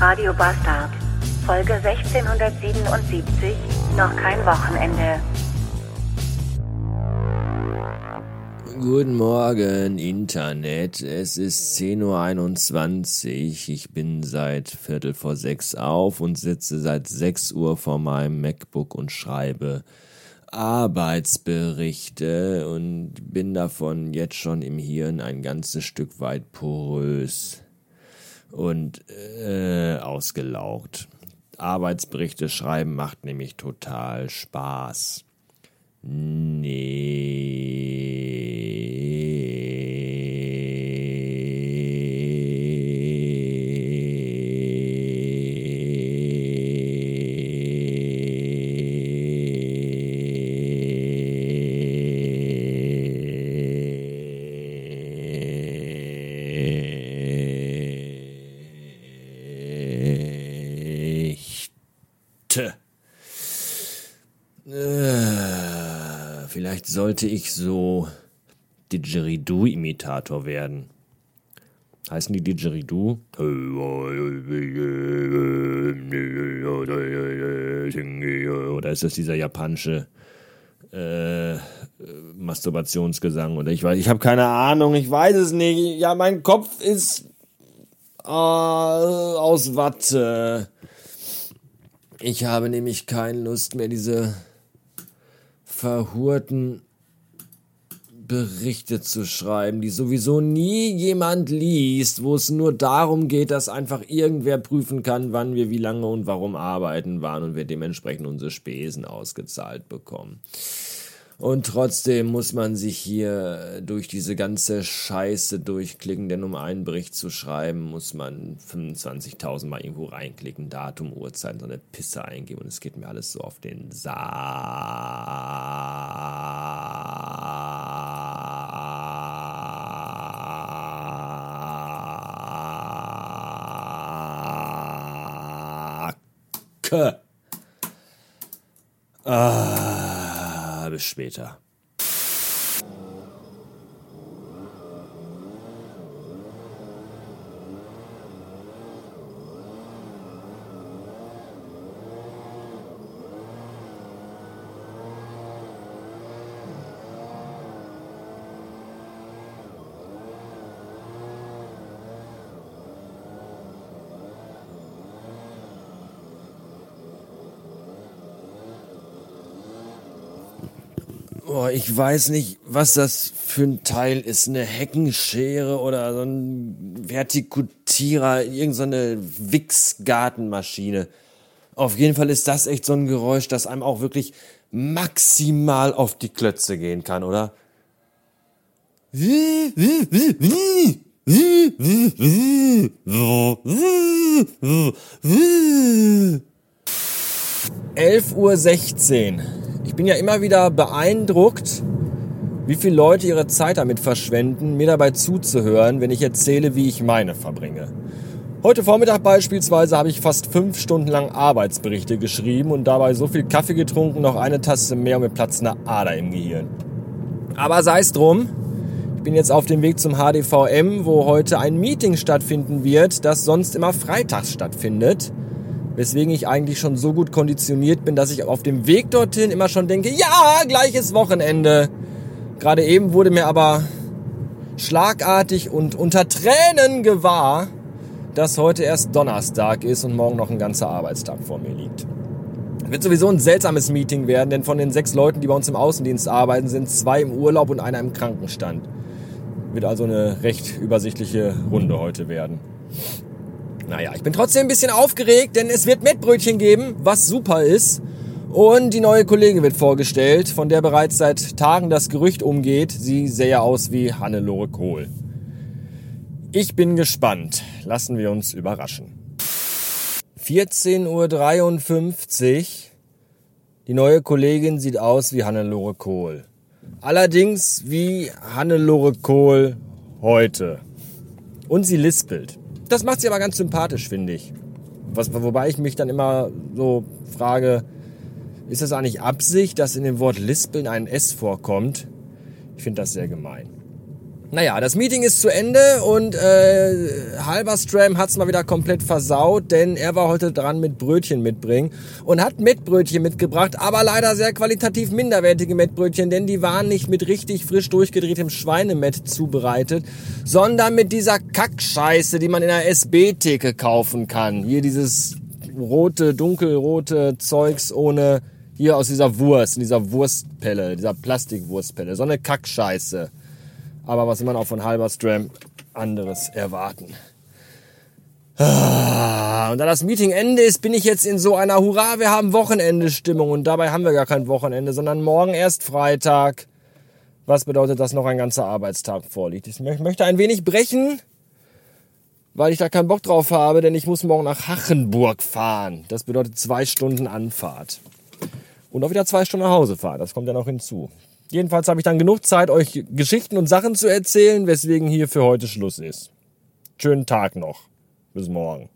Radio Bastard. Folge 1677. Noch kein Wochenende. Guten Morgen, Internet. Es ist 10.21 Uhr. Ich bin seit Viertel vor sechs auf und sitze seit sechs Uhr vor meinem MacBook und schreibe Arbeitsberichte und bin davon jetzt schon im Hirn ein ganzes Stück weit porös und äh, ausgelaugt. Arbeitsberichte schreiben macht nämlich total Spaß. Nee. Vielleicht sollte ich so Didgeridoo-Imitator werden. Heißen die Didgeridoo? Oder ist das dieser japanische äh, Masturbationsgesang? Oder ich weiß, ich habe keine Ahnung, ich weiß es nicht. Ja, mein Kopf ist äh, aus Watte. Ich habe nämlich keine Lust mehr, diese verhurten Berichte zu schreiben, die sowieso nie jemand liest, wo es nur darum geht, dass einfach irgendwer prüfen kann, wann wir wie lange und warum arbeiten waren und wir dementsprechend unsere Spesen ausgezahlt bekommen. Und trotzdem muss man sich hier durch diese ganze Scheiße durchklicken, denn um einen Bericht zu schreiben, muss man 25.000 Mal irgendwo reinklicken, Datum, Uhrzeit, so eine Pisse eingeben und es geht mir alles so auf den Sack. Ah, bis später. Boah, ich weiß nicht, was das für ein Teil ist. Eine Heckenschere oder so ein Vertikutierer, irgendeine so Wichsgartenmaschine. Auf jeden Fall ist das echt so ein Geräusch, das einem auch wirklich maximal auf die Klötze gehen kann, oder? Elf Uhr sechzehn. Ich bin ja immer wieder beeindruckt, wie viele Leute ihre Zeit damit verschwenden, mir dabei zuzuhören, wenn ich erzähle, wie ich meine verbringe. Heute Vormittag beispielsweise habe ich fast fünf Stunden lang Arbeitsberichte geschrieben und dabei so viel Kaffee getrunken, noch eine Tasse mehr und mir platzt eine Ader im Gehirn. Aber sei es drum, ich bin jetzt auf dem Weg zum HDVM, wo heute ein Meeting stattfinden wird, das sonst immer freitags stattfindet weswegen ich eigentlich schon so gut konditioniert bin, dass ich auf dem Weg dorthin immer schon denke, ja, gleiches Wochenende. Gerade eben wurde mir aber schlagartig und unter Tränen gewahr, dass heute erst Donnerstag ist und morgen noch ein ganzer Arbeitstag vor mir liegt. Wird sowieso ein seltsames Meeting werden, denn von den sechs Leuten, die bei uns im Außendienst arbeiten, sind zwei im Urlaub und einer im Krankenstand. Wird also eine recht übersichtliche Runde heute werden. Naja, ich bin trotzdem ein bisschen aufgeregt, denn es wird Mettbrötchen geben, was super ist. Und die neue Kollegin wird vorgestellt, von der bereits seit Tagen das Gerücht umgeht, sie sähe aus wie Hannelore Kohl. Ich bin gespannt. Lassen wir uns überraschen. 14.53 Uhr. Die neue Kollegin sieht aus wie Hannelore Kohl. Allerdings wie Hannelore Kohl heute. Und sie lispelt. Das macht sie aber ganz sympathisch, finde ich. Was, wobei ich mich dann immer so frage, ist das eigentlich Absicht, dass in dem Wort Lispeln ein S vorkommt? Ich finde das sehr gemein. Naja, das Meeting ist zu Ende und äh, Halberstram hat's mal wieder komplett versaut, denn er war heute dran mit Brötchen mitbringen und hat Mettbrötchen mitgebracht, aber leider sehr qualitativ minderwertige Mettbrötchen, denn die waren nicht mit richtig frisch durchgedrehtem Schweinemett zubereitet, sondern mit dieser Kackscheiße, die man in der SB-Theke kaufen kann. Hier dieses rote, dunkelrote Zeugs ohne hier aus dieser Wurst, in dieser Wurstpelle, dieser Plastikwurstpelle, so eine Kackscheiße. Aber was man auch von Halberstram anderes erwarten? Ah, und da das Meeting Ende ist, bin ich jetzt in so einer Hurra, wir haben Wochenende-Stimmung und dabei haben wir gar kein Wochenende, sondern morgen erst Freitag. Was bedeutet, dass noch ein ganzer Arbeitstag vorliegt? Ich möchte ein wenig brechen, weil ich da keinen Bock drauf habe, denn ich muss morgen nach Hachenburg fahren. Das bedeutet zwei Stunden Anfahrt. Und auch wieder zwei Stunden nach Hause fahren. Das kommt ja noch hinzu. Jedenfalls habe ich dann genug Zeit, euch Geschichten und Sachen zu erzählen, weswegen hier für heute Schluss ist. Schönen Tag noch. Bis morgen.